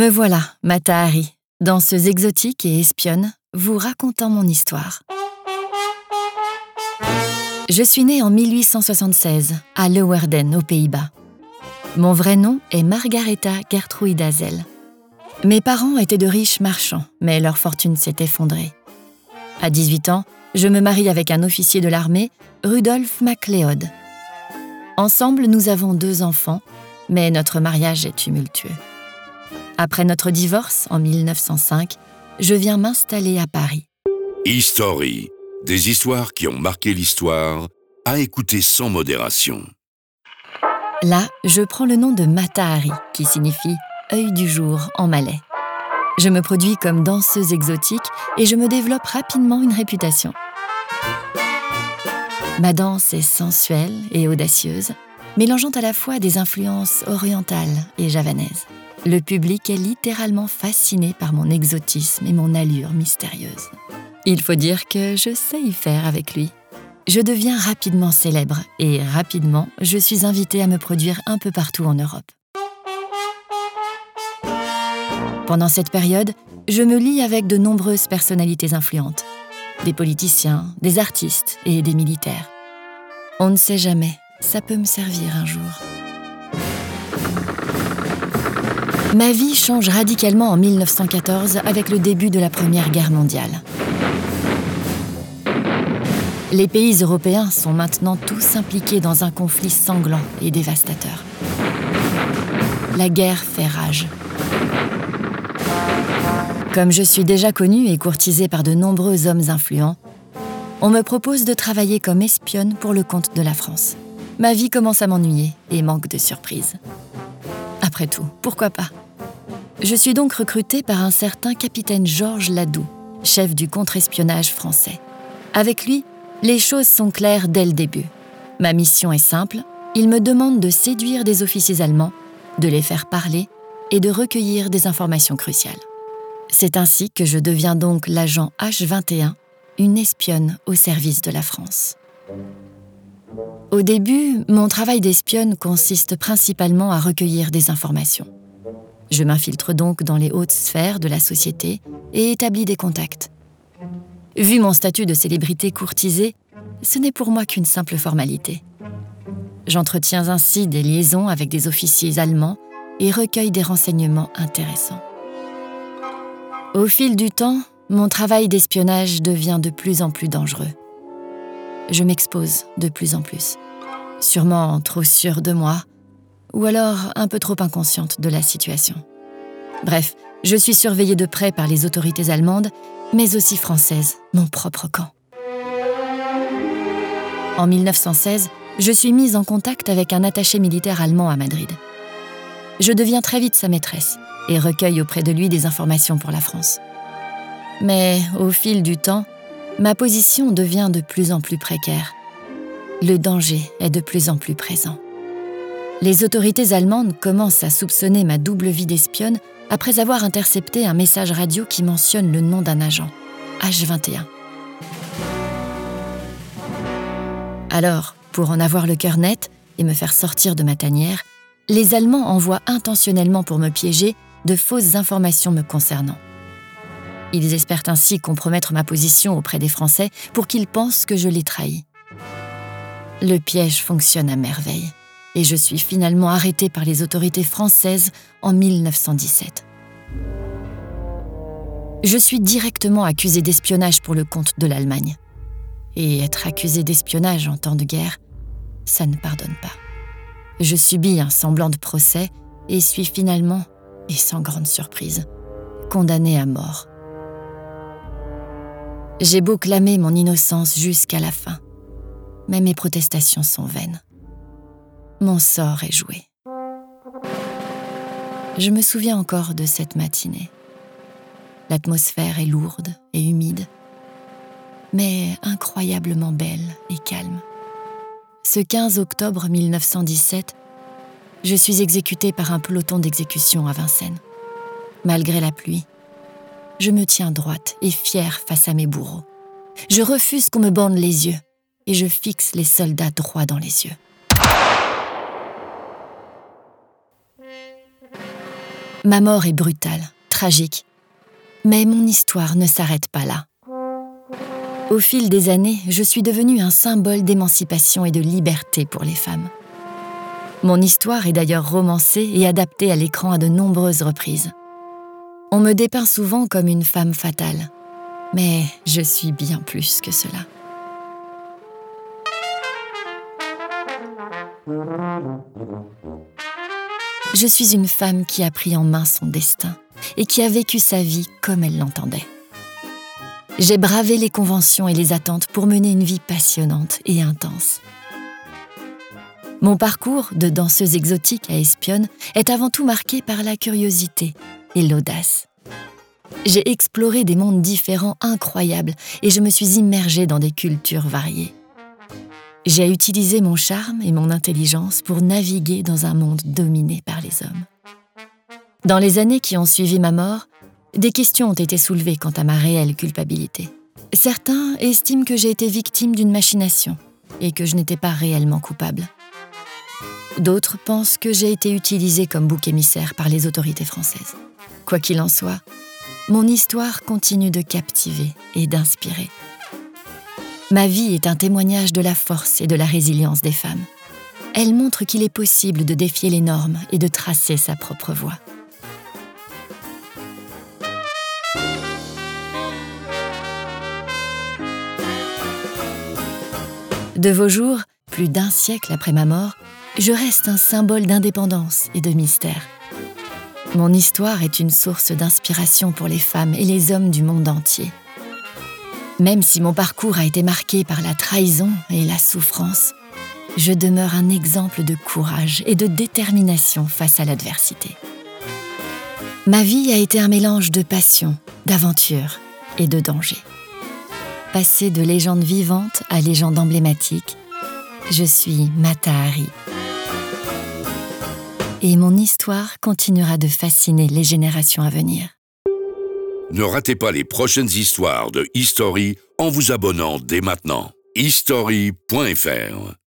Me voilà, Matahari, danseuse exotique et espionne, vous racontant mon histoire. Je suis née en 1876 à Leeuwarden, aux Pays-Bas. Mon vrai nom est Margaretha Gertrude Hazel. Mes parents étaient de riches marchands, mais leur fortune s'est effondrée. À 18 ans, je me marie avec un officier de l'armée, Rudolf MacLeod. Ensemble, nous avons deux enfants, mais notre mariage est tumultueux. Après notre divorce en 1905, je viens m'installer à Paris. History, des histoires qui ont marqué l'histoire, à écouter sans modération. Là, je prends le nom de Matahari, qui signifie œil du jour en malais. Je me produis comme danseuse exotique et je me développe rapidement une réputation. Ma danse est sensuelle et audacieuse, mélangeant à la fois des influences orientales et javanaises. Le public est littéralement fasciné par mon exotisme et mon allure mystérieuse. Il faut dire que je sais y faire avec lui. Je deviens rapidement célèbre et rapidement, je suis invitée à me produire un peu partout en Europe. Pendant cette période, je me lie avec de nombreuses personnalités influentes, des politiciens, des artistes et des militaires. On ne sait jamais, ça peut me servir un jour. Ma vie change radicalement en 1914 avec le début de la Première Guerre mondiale. Les pays européens sont maintenant tous impliqués dans un conflit sanglant et dévastateur. La guerre fait rage. Comme je suis déjà connue et courtisée par de nombreux hommes influents, on me propose de travailler comme espionne pour le compte de la France. Ma vie commence à m'ennuyer et manque de surprises. Après tout, pourquoi pas? Je suis donc recrutée par un certain capitaine Georges Ladoux, chef du contre-espionnage français. Avec lui, les choses sont claires dès le début. Ma mission est simple, il me demande de séduire des officiers allemands, de les faire parler et de recueillir des informations cruciales. C'est ainsi que je deviens donc l'agent H21, une espionne au service de la France. Au début, mon travail d'espionne consiste principalement à recueillir des informations. Je m'infiltre donc dans les hautes sphères de la société et établis des contacts. Vu mon statut de célébrité courtisée, ce n'est pour moi qu'une simple formalité. J'entretiens ainsi des liaisons avec des officiers allemands et recueille des renseignements intéressants. Au fil du temps, mon travail d'espionnage devient de plus en plus dangereux je m'expose de plus en plus. Sûrement trop sûre de moi, ou alors un peu trop inconsciente de la situation. Bref, je suis surveillée de près par les autorités allemandes, mais aussi françaises, mon propre camp. En 1916, je suis mise en contact avec un attaché militaire allemand à Madrid. Je deviens très vite sa maîtresse et recueille auprès de lui des informations pour la France. Mais au fil du temps, ma position devient de plus en plus précaire. Le danger est de plus en plus présent. Les autorités allemandes commencent à soupçonner ma double vie d'espionne après avoir intercepté un message radio qui mentionne le nom d'un agent, H21. Alors, pour en avoir le cœur net et me faire sortir de ma tanière, les Allemands envoient intentionnellement pour me piéger de fausses informations me concernant. Ils espèrent ainsi compromettre ma position auprès des Français pour qu'ils pensent que je les trahis. Le piège fonctionne à merveille et je suis finalement arrêtée par les autorités françaises en 1917. Je suis directement accusée d'espionnage pour le compte de l'Allemagne. Et être accusée d'espionnage en temps de guerre, ça ne pardonne pas. Je subis un semblant de procès et suis finalement, et sans grande surprise, condamnée à mort. J'ai beau clamer mon innocence jusqu'à la fin, mais mes protestations sont vaines. Mon sort est joué. Je me souviens encore de cette matinée. L'atmosphère est lourde et humide, mais incroyablement belle et calme. Ce 15 octobre 1917, je suis exécutée par un peloton d'exécution à Vincennes. Malgré la pluie, je me tiens droite et fière face à mes bourreaux. Je refuse qu'on me bande les yeux et je fixe les soldats droit dans les yeux. Ma mort est brutale, tragique. Mais mon histoire ne s'arrête pas là. Au fil des années, je suis devenue un symbole d'émancipation et de liberté pour les femmes. Mon histoire est d'ailleurs romancée et adaptée à l'écran à de nombreuses reprises. On me dépeint souvent comme une femme fatale, mais je suis bien plus que cela. Je suis une femme qui a pris en main son destin et qui a vécu sa vie comme elle l'entendait. J'ai bravé les conventions et les attentes pour mener une vie passionnante et intense. Mon parcours de danseuse exotique à espionne est avant tout marqué par la curiosité et l'audace. J'ai exploré des mondes différents incroyables et je me suis immergée dans des cultures variées. J'ai utilisé mon charme et mon intelligence pour naviguer dans un monde dominé par les hommes. Dans les années qui ont suivi ma mort, des questions ont été soulevées quant à ma réelle culpabilité. Certains estiment que j'ai été victime d'une machination et que je n'étais pas réellement coupable. D'autres pensent que j'ai été utilisée comme bouc émissaire par les autorités françaises. Quoi qu'il en soit, mon histoire continue de captiver et d'inspirer. Ma vie est un témoignage de la force et de la résilience des femmes. Elle montre qu'il est possible de défier les normes et de tracer sa propre voie. De vos jours, plus d'un siècle après ma mort, je reste un symbole d'indépendance et de mystère. Mon histoire est une source d'inspiration pour les femmes et les hommes du monde entier. Même si mon parcours a été marqué par la trahison et la souffrance, je demeure un exemple de courage et de détermination face à l'adversité. Ma vie a été un mélange de passion, d'aventure et de danger. Passé de légende vivante à légende emblématique, je suis Matahari et mon histoire continuera de fasciner les générations à venir. Ne ratez pas les prochaines histoires de History en vous abonnant dès maintenant. History.fr